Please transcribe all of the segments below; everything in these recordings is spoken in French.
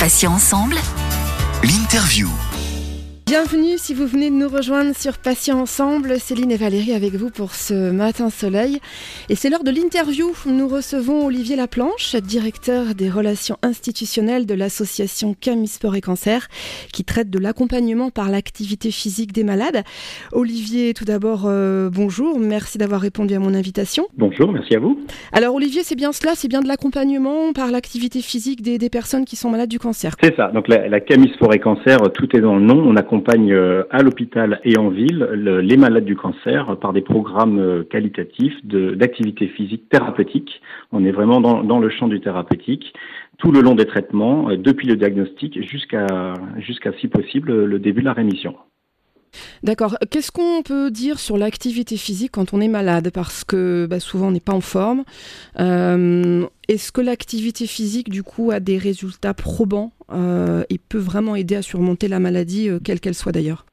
Patients ensemble. L'interview. Bienvenue si vous venez de nous rejoindre sur Patients Ensemble. Céline et Valérie avec vous pour ce matin soleil. Et c'est l'heure de l'interview. Nous recevons Olivier Laplanche, directeur des relations institutionnelles de l'association Camus Sport et Cancer, qui traite de l'accompagnement par l'activité physique des malades. Olivier, tout d'abord, euh, bonjour. Merci d'avoir répondu à mon invitation. Bonjour, merci à vous. Alors Olivier, c'est bien cela, c'est bien de l'accompagnement par l'activité physique des, des, personnes qui sont malades du cancer. C'est ça. Donc la, la Sport et Cancer, tout est dans le nom. On accompagne accompagne à l'hôpital et en ville le, les malades du cancer par des programmes qualitatifs d'activité physique thérapeutique. On est vraiment dans, dans, le champ du thérapeutique tout le long des traitements, depuis le diagnostic jusqu'à jusqu'à si possible le début de la rémission. D'accord. Qu'est-ce qu'on peut dire sur l'activité physique quand on est malade? Parce que bah, souvent on n'est pas en forme. Euh, Est-ce que l'activité physique, du coup, a des résultats probants euh, et peut vraiment aider à surmonter la maladie, euh, quelle qu'elle soit d'ailleurs?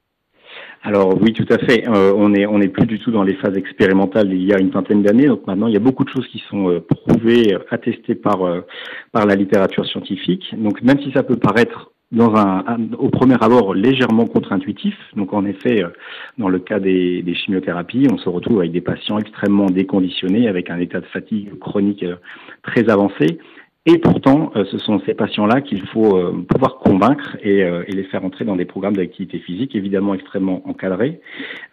Alors oui, tout à fait. On est n'est plus du tout dans les phases expérimentales il y a une vingtaine d'années. Donc maintenant, il y a beaucoup de choses qui sont prouvées, attestées par par la littérature scientifique. Donc même si ça peut paraître dans un, au premier abord légèrement contre-intuitif. Donc en effet, dans le cas des, des, chimiothérapies, on se retrouve avec des patients extrêmement déconditionnés, avec un état de fatigue chronique très avancé. Et pourtant, ce sont ces patients-là qu'il faut pouvoir convaincre et, et, les faire entrer dans des programmes d'activité physique, évidemment extrêmement encadrés.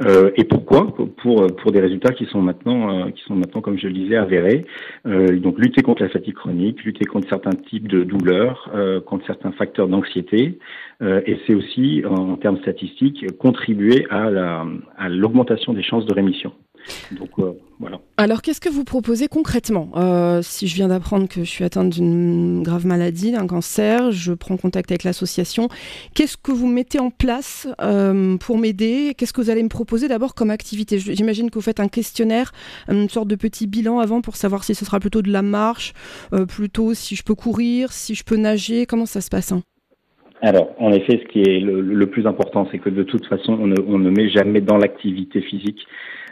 Euh, et pourquoi? Pour, pour des résultats qui sont maintenant, qui sont maintenant, comme je le disais, avérés. Euh, donc lutter contre la fatigue chronique, lutter contre certains types de douleurs, euh, contre certains facteurs d'anxiété. et c'est aussi, en, termes statistiques, contribuer à l'augmentation des chances de rémission. Donc euh, voilà. Alors qu'est-ce que vous proposez concrètement euh, Si je viens d'apprendre que je suis atteinte d'une grave maladie, d'un cancer, je prends contact avec l'association. Qu'est-ce que vous mettez en place euh, pour m'aider? Qu'est-ce que vous allez me proposer d'abord comme activité? J'imagine que vous faites un questionnaire, une sorte de petit bilan avant pour savoir si ce sera plutôt de la marche, plutôt si je peux courir, si je peux nager. Comment ça se passe hein? Alors, en effet, ce qui est le, le plus important, c'est que de toute façon, on ne, on ne met jamais dans l'activité physique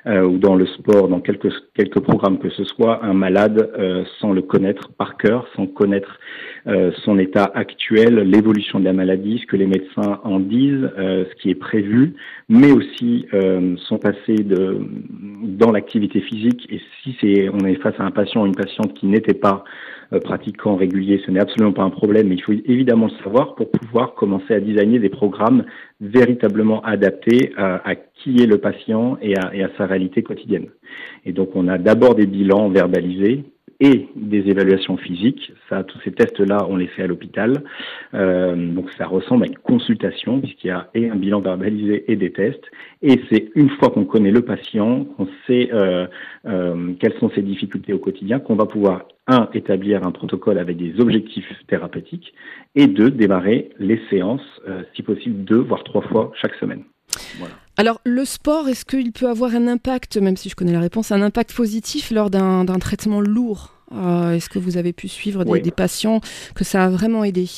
euh, ou dans le sport, dans quelques, quelques programmes que ce soit, un malade euh, sans le connaître par cœur, sans connaître euh, son état actuel, l'évolution de la maladie, ce que les médecins en disent, euh, ce qui est prévu, mais aussi euh, son passé de, dans l'activité physique. Et si c'est, on est face à un patient ou une patiente qui n'était pas pratiquant régulier, ce n'est absolument pas un problème, mais il faut évidemment le savoir pour pouvoir commencer à designer des programmes véritablement adaptés à, à qui est le patient et à, et à sa réalité quotidienne. Et donc on a d'abord des bilans verbalisés et des évaluations physiques. Ça, tous ces tests-là, on les fait à l'hôpital. Euh, donc ça ressemble à une consultation puisqu'il y a et un bilan verbalisé et des tests. Et c'est une fois qu'on connaît le patient, qu'on sait euh, euh, quelles sont ses difficultés au quotidien, qu'on va pouvoir un établir un protocole avec des objectifs thérapeutiques et deux démarrer les séances, euh, si possible deux voire trois fois chaque semaine. Voilà. Alors, le sport, est-ce qu'il peut avoir un impact, même si je connais la réponse, un impact positif lors d'un traitement lourd euh, Est-ce que vous avez pu suivre des, oui. des, patients que ça a vraiment aidé?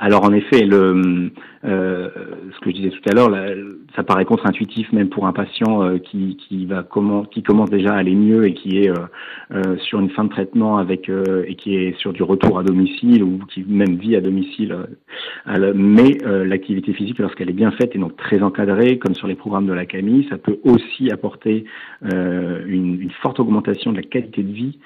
Alors en effet, le, euh, ce que je disais tout à l'heure, ça paraît contre-intuitif même pour un patient euh, qui, qui va comment, qui commence déjà à aller mieux et qui est euh, euh sur une fin de traitement avec et qui est sur du retour à domicile ou qui même vit à domicile. Euh, mais l'activité physique, lorsqu'elle est bien faite et donc très encadrée, comme sur les programmes de la CAMI, ça peut aussi apporter une, une, forte augmentation de la qualité de vie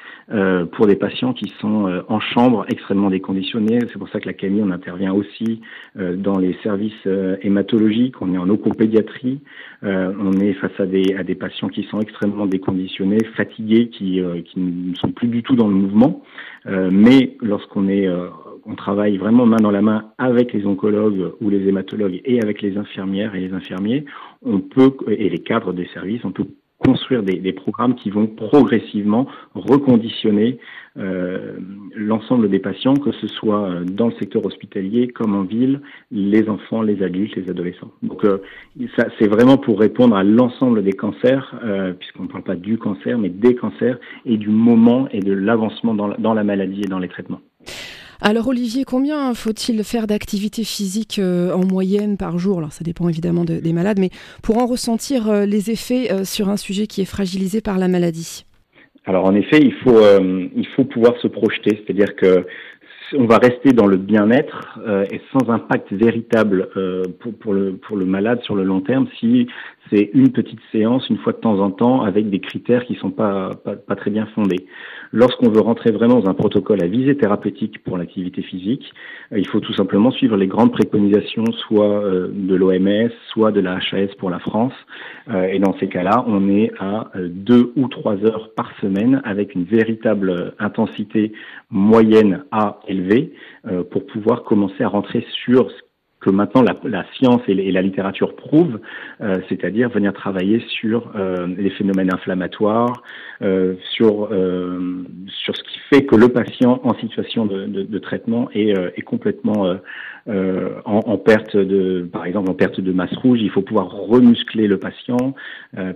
pour des patients qui sont en chambre extrêmement déconditionnés. C'est pour ça que la CAMI on intervient aussi dans les services euh, hématologiques, on est en oncopédiatrie, euh, on est face à des, patients qui sont extrêmement déconditionnés, fatigués, qui, euh, qui ne sont plus du tout dans le mouvement. Mais lorsqu'on est on travaille vraiment main dans la main avec les oncologues ou les hématologues et avec les infirmières et les infirmiers, on peut et les cadres des services, on peut construire des, des, programmes qui vont progressivement reconditionner euh, l'ensemble des patients, que ce soit dans le secteur hospitalier comme en ville, les enfants, les adultes, les adolescents. Donc euh, ça, c'est vraiment pour répondre à l'ensemble des cancers, euh, puisqu'on ne parle pas du cancer, mais des cancers et du moment et de l'avancement dans, dans la maladie et dans les traitements. Alors Olivier, combien faut-il faire d'activité physique euh, en moyenne par jour? Alors ça dépend évidemment de, des malades, mais pour en ressentir euh, les effets euh, sur un sujet qui est fragilisé par la maladie? Alors en effet, il faut, il faut pouvoir se projeter, c'est-à-dire que on va rester dans le bien-être euh, et sans impact véritable euh, pour, pour, le, pour le malade sur le long terme si c'est une petite séance une fois de temps en temps avec des critères qui sont pas, pas, pas très bien fondés. Lorsqu'on veut rentrer vraiment dans un protocole à visée thérapeutique pour l'activité physique, euh, il faut tout simplement suivre les grandes préconisations soit euh, de l'OMS, soit de la HAS pour la France. Euh, et dans ces cas-là, on est à deux ou trois heures par semaine avec une véritable intensité moyenne à élevée pour pouvoir commencer à rentrer sur ce que maintenant la, science et, la littérature prouvent, euh, c'est-à-dire venir travailler sur euh, les phénomènes inflammatoires, euh, sur euh, sur ce qui fait que le patient en situation de, traitement est, euh, complètement euh, en, perte de, par exemple, en perte de masse rouge. Il faut pouvoir remuscler le patient,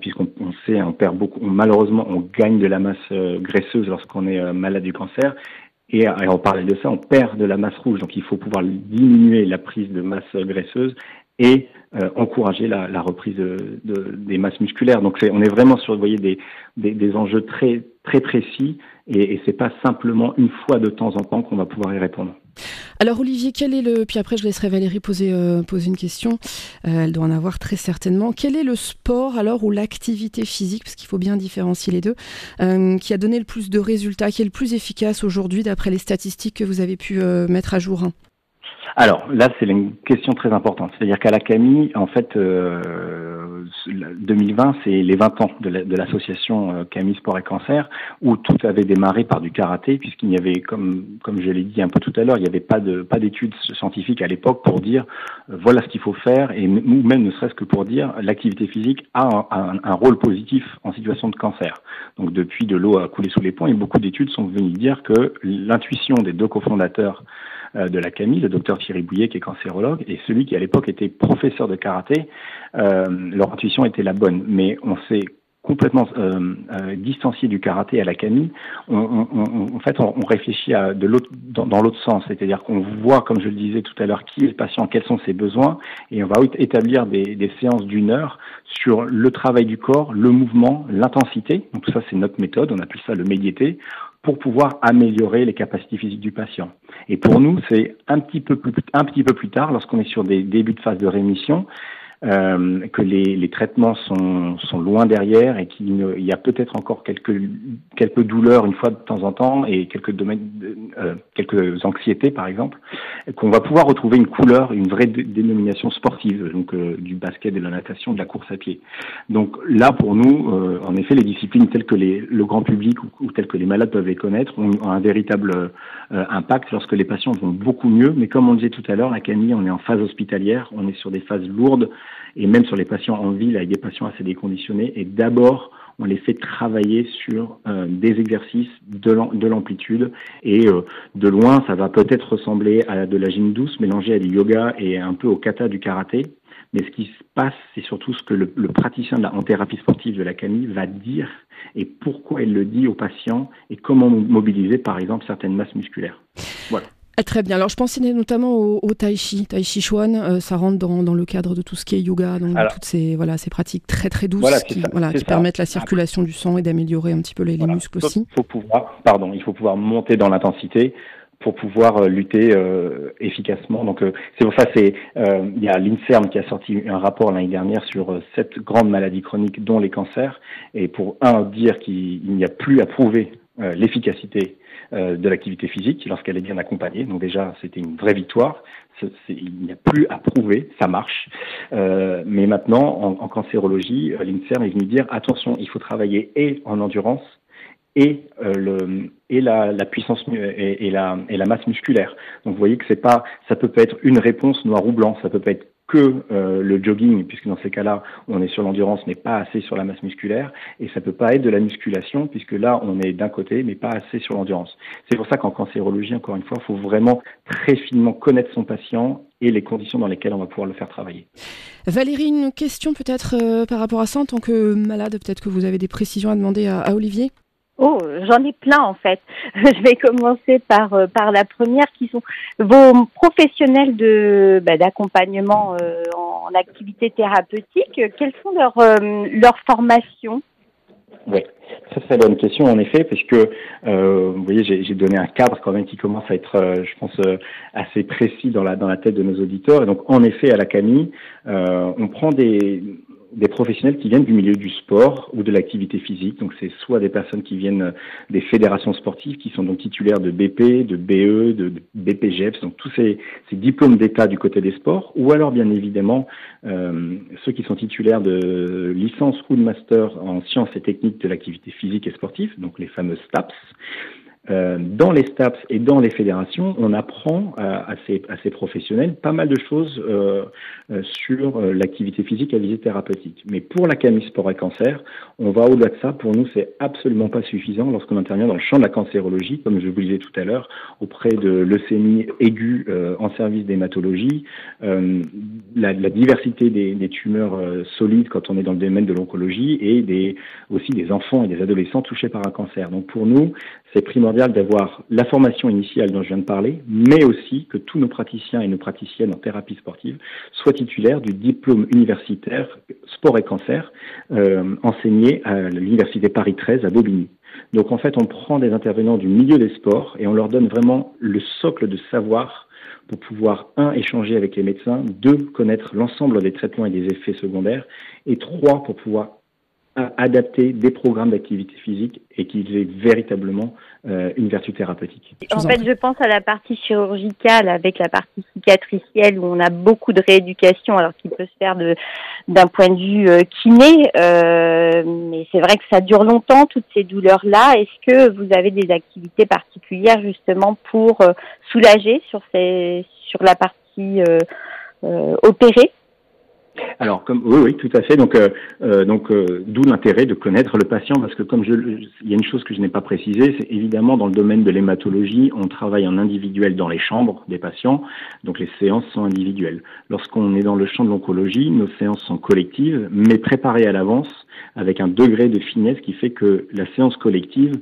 puisqu'on on sait, on perd beaucoup, malheureusement, on gagne de la masse graisseuse lorsqu'on est malade du cancer et, et on parlait de ça, on perd de la masse rouge, donc il faut pouvoir diminuer la prise de masse graisseuse et euh, encourager la, reprise de, de, des masses musculaires. Donc on est vraiment sur vous voyez, des, des enjeux très, très précis et, et c'est pas simplement une fois de temps en temps qu'on va pouvoir y répondre. Alors Olivier, quel est le puis après je laisserai Valérie poser euh, poser une question. Euh, elle doit en avoir très certainement. Quel est le sport alors ou l'activité physique parce qu'il faut bien différencier les deux euh, qui a donné le plus de résultats, qui est le plus efficace aujourd'hui d'après les statistiques que vous avez pu mettre à jour? Alors là, c'est une question très importante. C'est-à-dire qu'à la Camille, en fait, 2020, c'est les 20 ans de l'association euh, Camille Sport et Cancer, où tout avait démarré par du karaté, puisqu'il y avait, comme comme je l'ai dit un peu tout à l'heure, il n'y avait pas de pas d'études scientifiques à l'époque pour dire euh, voilà ce qu'il faut faire, et ou même ne serait-ce que pour dire l'activité physique a un, un, rôle positif en situation de cancer. Donc depuis, de l'eau a coulé sous les ponts, et beaucoup d'études sont venues dire que l'intuition des deux cofondateurs euh, de la Camille, le docteur Thierry Bouillet qui est cancérologue, et celui qui à l'époque était professeur de karaté, euh, leur intuition était la bonne. Mais on s'est complètement euh, euh, distancié du karaté à la Camille, on, en fait, on, réfléchit dans, l'autre sens, c'est-à-dire qu'on voit, comme je le disais tout à l'heure, qui est le patient, quels sont ses besoins, et on va établir des, des séances d'une heure sur le travail du corps, le mouvement, l'intensité. Donc tout ça, c'est notre méthode. On appelle ça le médiété pour pouvoir améliorer les capacités physiques du patient. Et pour nous, c'est un petit peu plus, tard, lorsqu'on est sur des débuts de phase de rémission, euh, que les, les, traitements sont, sont, loin derrière et qu'il y a peut-être encore quelques, quelques douleurs une fois de temps en temps et quelques, domaines, euh, quelques anxiétés par exemple, qu'on va pouvoir retrouver une couleur, une vraie dénomination sportive, donc euh, du basket, de la natation, de la course à pied. Donc là, pour nous, euh, en effet, les disciplines telles que les, le grand public ou, ou, telles que les malades peuvent les connaître ont, un véritable euh, impact lorsque les patients vont beaucoup mieux. Mais comme on disait tout à l'heure, la Camille, on est en phase hospitalière, on est sur des phases lourdes et même sur les patients en ville avec des patients assez déconditionnés. Et d'abord, on les fait travailler sur euh, des exercices de l'amplitude et euh, de loin, ça va peut-être ressembler à de la gym douce mélangée à du yoga et un peu au kata du karaté. Mais ce qui se passe, c'est surtout ce que le, le praticien de la, en thérapie sportive de la Camille va dire et pourquoi il le dit aux patients et comment mobiliser, par exemple, certaines masses musculaires. Voilà. Ah, très bien. Alors, je pensais notamment au, au tai chi, tai chi chuan. Euh, ça rentre dans, dans, le cadre de tout ce qui est yoga, donc Alors, toutes ces voilà ces pratiques très très douces voilà, qui, ça, voilà, qui permettent la circulation du sang et d'améliorer un petit peu les, muscles aussi. Il faut pouvoir, pardon, il faut pouvoir monter dans l'intensité pour pouvoir euh, lutter euh, efficacement. Donc euh, c'est pour ça c'est il y a l'Inserm qui a sorti un rapport l'année dernière sur sept grandes maladies chroniques dont les cancers et pour un dire qu'il n'y a plus à prouver l'efficacité euh, de l'activité physique lorsqu'elle est bien accompagnée. Donc déjà, c'était une vraie victoire. il n'y a plus à prouver, ça marche. Euh, mais maintenant, en, cancérologie, euh, l'INSERM est venu dire attention, il faut travailler et en endurance et, euh, le, et la, la puissance et, et, la, et la masse musculaire. Donc vous voyez que c'est pas, ça peut pas être une réponse noir ou blanc, ça peut pas être que euh, le jogging, puisque dans ces cas-là, on est sur l'endurance, mais pas assez sur la masse musculaire, et ça peut pas être de la musculation, puisque là, on est d'un côté, mais pas assez sur l'endurance. C'est pour ça qu'en cancérologie, encore une fois, il faut vraiment très finement connaître son patient et les conditions dans lesquelles on va pouvoir le faire travailler. Valérie, une question peut-être euh, par rapport à ça, en tant que malade, peut-être que vous avez des précisions à demander à, à Olivier? Oh, j'en ai plein en fait. Je vais commencer par euh, par la première qui sont vos professionnels de bah, d'accompagnement euh, en activité thérapeutique. Quelles sont leurs euh, leurs formations? Oui, très très bonne question en effet, puisque euh, vous voyez, j'ai donné un cadre quand même qui commence à être, je pense, assez précis dans la dans la tête de nos auditeurs. Et donc en effet, à la Camille, on prend des des professionnels qui viennent du milieu du sport ou de l'activité physique. Donc c'est soit des personnes qui viennent des fédérations sportives, qui sont donc titulaires de BP, de BE, de, BPGEPS, donc tous ces, diplômes d'État du côté des sports, ou alors bien évidemment euh, ceux qui sont titulaires de licence ou de master en sciences et techniques de l'activité physique et sportive, donc les fameux STAPS. Euh, dans les STAPS et dans les fédérations, on apprend à, ces, à ces, professionnels pas mal de choses euh, euh sur euh, l'activité physique à visée thérapeutique. Mais pour la CAMI Sport et Cancer, on va au-delà de ça. Pour nous, c'est absolument pas suffisant lorsqu'on intervient dans le champ de la cancérologie, comme je vous le disais tout à l'heure, auprès de leucémie aiguë en service d'hématologie, la, diversité des, tumeurs solides quand on est dans le domaine de l'oncologie et aussi des enfants et des adolescents touchés par un cancer. Donc pour nous, c'est primordial d'avoir la formation initiale dont je viens de parler, mais aussi que tous nos praticiens et nos praticiennes en thérapie sportive soient titulaires du diplôme universitaire sport et cancer euh, enseigné à l'université Paris 13 à Bobigny. Donc en fait, on prend des intervenants du milieu des sports et on leur donne vraiment le socle de savoir pour pouvoir, un, échanger avec les médecins, deux, connaître l'ensemble des traitements et des effets secondaires, et trois, pour pouvoir adapter des programmes d'activité physique et qu'ils aient véritablement euh, une vertu thérapeutique. En fait, je pense à la partie chirurgicale avec la partie cicatricielle où on a beaucoup de rééducation, alors qu'il peut se faire d'un point de vue euh, kiné, euh, mais c'est vrai que ça dure longtemps toutes ces douleurs-là. Est-ce que vous avez des activités particulières justement pour soulager sur ces sur la partie opérée? Alors, comme oui, oui, tout à fait. Donc, euh, euh, donc, euh, d'où l'intérêt de connaître le patient, parce que comme je, il y a une chose que je n'ai pas précisée, c'est évidemment dans le domaine de l'hématologie, on travaille en individuel dans les chambres des patients, donc les séances sont individuelles. Lorsqu'on est dans le champ de l'oncologie, nos séances sont collectives, mais préparées à l'avance, avec un degré de finesse qui fait que la séance collective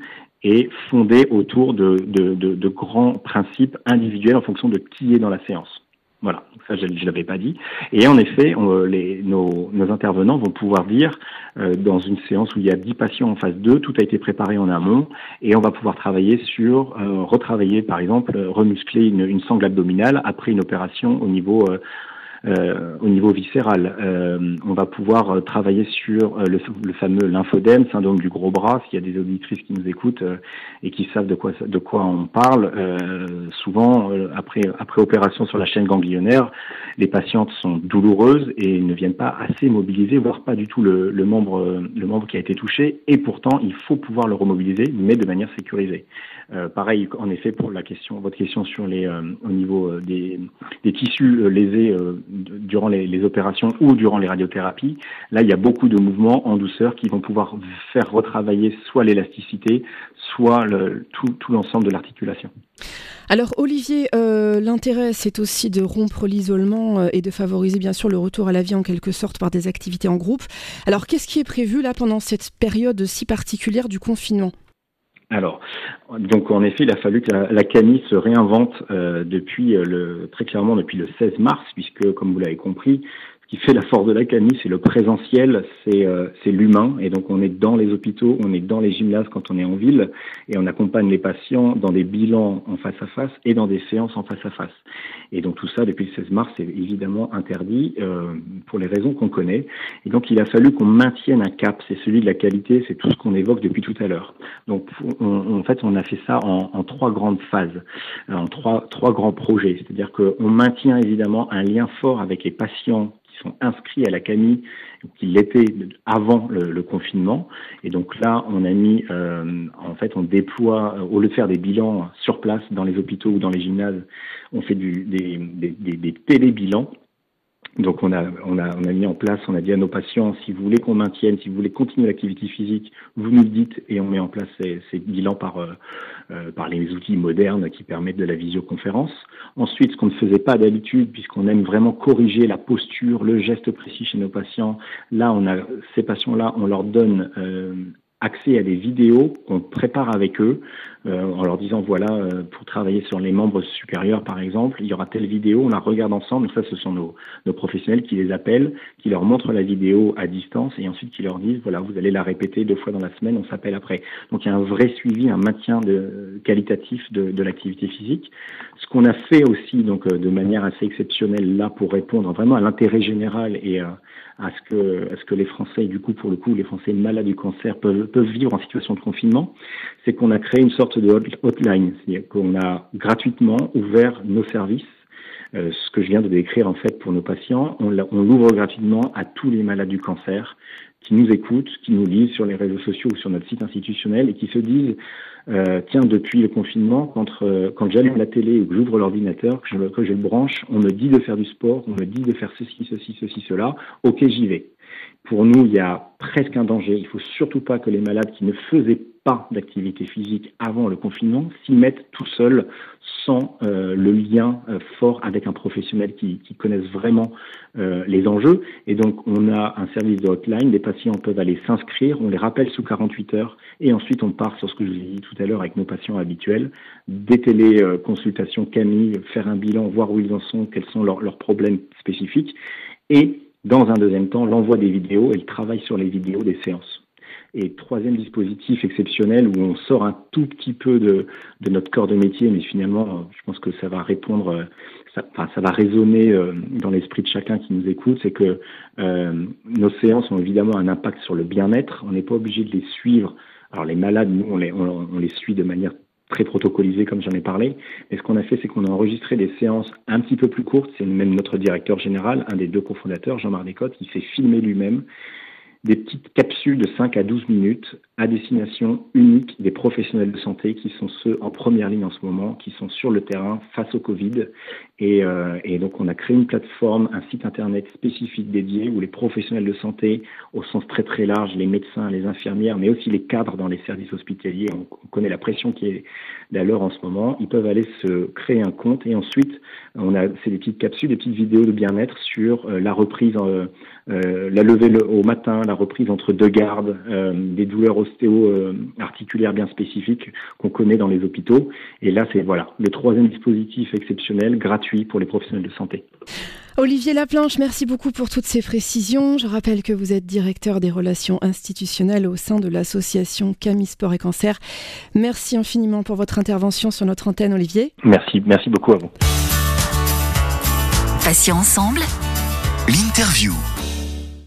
est fondée autour de, grands principes individuels en fonction de qui est dans la séance. Voilà, ça je ne l'avais pas dit. Et en effet, les, nos, nos, intervenants vont pouvoir dire, euh, dans une séance où il y a 10 patients en phase 2, tout a été préparé en amont, et on va pouvoir travailler sur, euh, retravailler par exemple, remuscler une, une sangle abdominale après une opération au niveau... Euh, euh, au niveau viscéral. Euh, on va pouvoir euh, travailler sur le, fameux lymphodème, syndrome du gros bras. S'il y a des auditrices qui nous écoutent et qui savent de quoi, de quoi on parle, souvent après, après opération sur la chaîne ganglionnaire, les patientes sont douloureuses et ne viennent pas assez mobiliser, voire pas du tout le, membre, le membre qui a été touché. Et pourtant, il faut pouvoir le remobiliser, mais de manière sécurisée. Pareil, en effet, pour la question, votre question sur les, au niveau des, des tissus lésés durant les, opérations ou durant les radiothérapies, là, il y a beaucoup de mouvements en douceur qui vont pouvoir faire retravailler soit l'élasticité, soit tout, l'ensemble de l'articulation. Alors Olivier, euh, l'intérêt c'est aussi de rompre l'isolement et de favoriser bien sûr le retour à la vie en quelque sorte par des activités en groupe. Alors qu'est-ce qui est prévu là pendant cette période si particulière du confinement? Alors, donc en effet, il a fallu que la, la se réinvente euh, depuis euh, le très clairement depuis le 16 mars, puisque comme vous l'avez compris, qui fait la force de la CAMI, c'est le présentiel, euh, c'est l'humain. Et donc on est dans les hôpitaux, on est dans les gymnases quand on est en ville, et on accompagne les patients dans des bilans en face à face et dans des séances en face à face. Et donc tout ça, depuis le 16 mars, c'est évidemment interdit euh, pour les raisons qu'on connaît. Et donc il a fallu qu'on maintienne un cap, c'est celui de la qualité, c'est tout ce qu'on évoque depuis tout à l'heure. Donc en fait, on a fait ça en, en trois grandes phases, en trois, trois grands projets. C'est-à-dire qu'on maintient évidemment un lien fort avec les patients sont inscrits à la CAMI, qui l'étaient avant le, confinement. Et donc là, on a mis, euh, en fait, on déploie, au lieu de faire des bilans sur place dans les hôpitaux ou dans les gymnases, on fait des, des, des télébilans donc on a, on, a, on a mis en place, on a dit à nos patients, si vous voulez qu'on maintienne, si vous voulez continuer l'activité physique, vous nous le dites et on met en place ces, ces bilans par, euh, euh, par les outils modernes qui permettent de la visioconférence. Ensuite, ce qu'on ne faisait pas d'habitude, puisqu'on aime vraiment corriger la posture, le geste précis chez nos patients, là, on a ces patients-là, on leur donne euh, accès à des vidéos qu'on prépare avec eux euh, en leur disant voilà euh, pour travailler sur les membres supérieurs par exemple il y aura telle vidéo on la regarde ensemble. Ça ce sont nos, nos professionnels qui les appellent qui leur montrent la vidéo à distance et ensuite qui leur disent voilà vous allez la répéter deux fois dans la semaine on s'appelle après. Donc il y a un vrai suivi un maintien de, qualitatif de, de l'activité physique. Ce qu'on a fait aussi donc euh, de manière assez exceptionnelle là pour répondre vraiment à l'intérêt général et à ce que, à ce que les Français, du coup, pour le coup, les Français malades du cancer peuvent, peuvent vivre en situation de confinement, c'est qu'on a créé une sorte de hotline, c'est-à-dire qu'on a gratuitement ouvert nos services. Euh, ce que je viens de décrire en fait pour nos patients, on l'ouvre gratuitement à tous les malades du cancer qui nous écoutent, qui nous lisent sur les réseaux sociaux ou sur notre site institutionnel et qui se disent euh, tiens, depuis le confinement, quand, euh, quand j'allume la télé ou que j'ouvre l'ordinateur, que je, que je le branche, on me dit de faire du sport, on me dit de faire ceci, ceci, ceci, cela, ok, j'y vais. Pour nous, il y a presque un danger. Il faut surtout pas que les malades qui ne faisaient pas d'activité physique avant le confinement s'y mettent tout seuls sans euh, le lien euh, fort avec un professionnel qui, qui connaisse vraiment euh, les enjeux. Et donc, on a un service de hotline. Les patients peuvent aller s'inscrire. On les rappelle sous 48 heures. Et ensuite, on part sur ce que je vous ai dit tout à l'heure avec nos patients habituels. Des téléconsultations Camille, faire un bilan, voir où ils en sont, quels sont leurs, leurs problèmes spécifiques. Et dans un deuxième temps, l'envoi des vidéos et le travail sur les vidéos des séances. Et troisième dispositif exceptionnel où on sort un tout petit peu de, notre corps de métier, mais finalement, je pense que ça va répondre, ça, enfin, ça va résonner euh, dans l'esprit de chacun qui nous écoute, c'est que euh, nos séances ont évidemment un impact sur le bien-être. On n'est pas obligé de les suivre. Alors les malades, nous, on les suit de manière très protocolisé comme j'en ai parlé. Et ce qu'on a fait, c'est qu'on a enregistré des séances un petit peu plus courtes. C'est même notre directeur général, un des deux cofondateurs, Jean-Marc Descottes, qui s'est filmé lui-même des petites capsules de 5 à 12 minutes à destination unique des professionnels de santé qui sont ceux en première ligne en ce moment, qui sont sur le terrain face au Covid. Et, euh, et donc on a créé une plateforme, un site internet spécifique dédié où les professionnels de santé, au sens très très large, les médecins, les infirmières, mais aussi les cadres dans les services hospitaliers, on, on connaît la pression qui est leur en ce moment, ils peuvent aller se créer un compte et ensuite on a c'est des petites capsules, des petites vidéos de bien-être sur euh, la reprise, euh, la levée le, au matin, la reprise entre deux gardes, euh, des douleurs ostéo-articulaires bien spécifiques qu'on connaît dans les hôpitaux. Et là, c'est voilà le troisième dispositif exceptionnel, gratuit pour les professionnels de santé. Olivier Laplanche, merci beaucoup pour toutes ces précisions. Je rappelle que vous êtes directeur des relations institutionnelles au sein de l'association Camille Sport et Cancer. Merci infiniment pour votre intervention sur notre antenne, Olivier. Merci, merci beaucoup à vous. Patients ensemble, l'interview.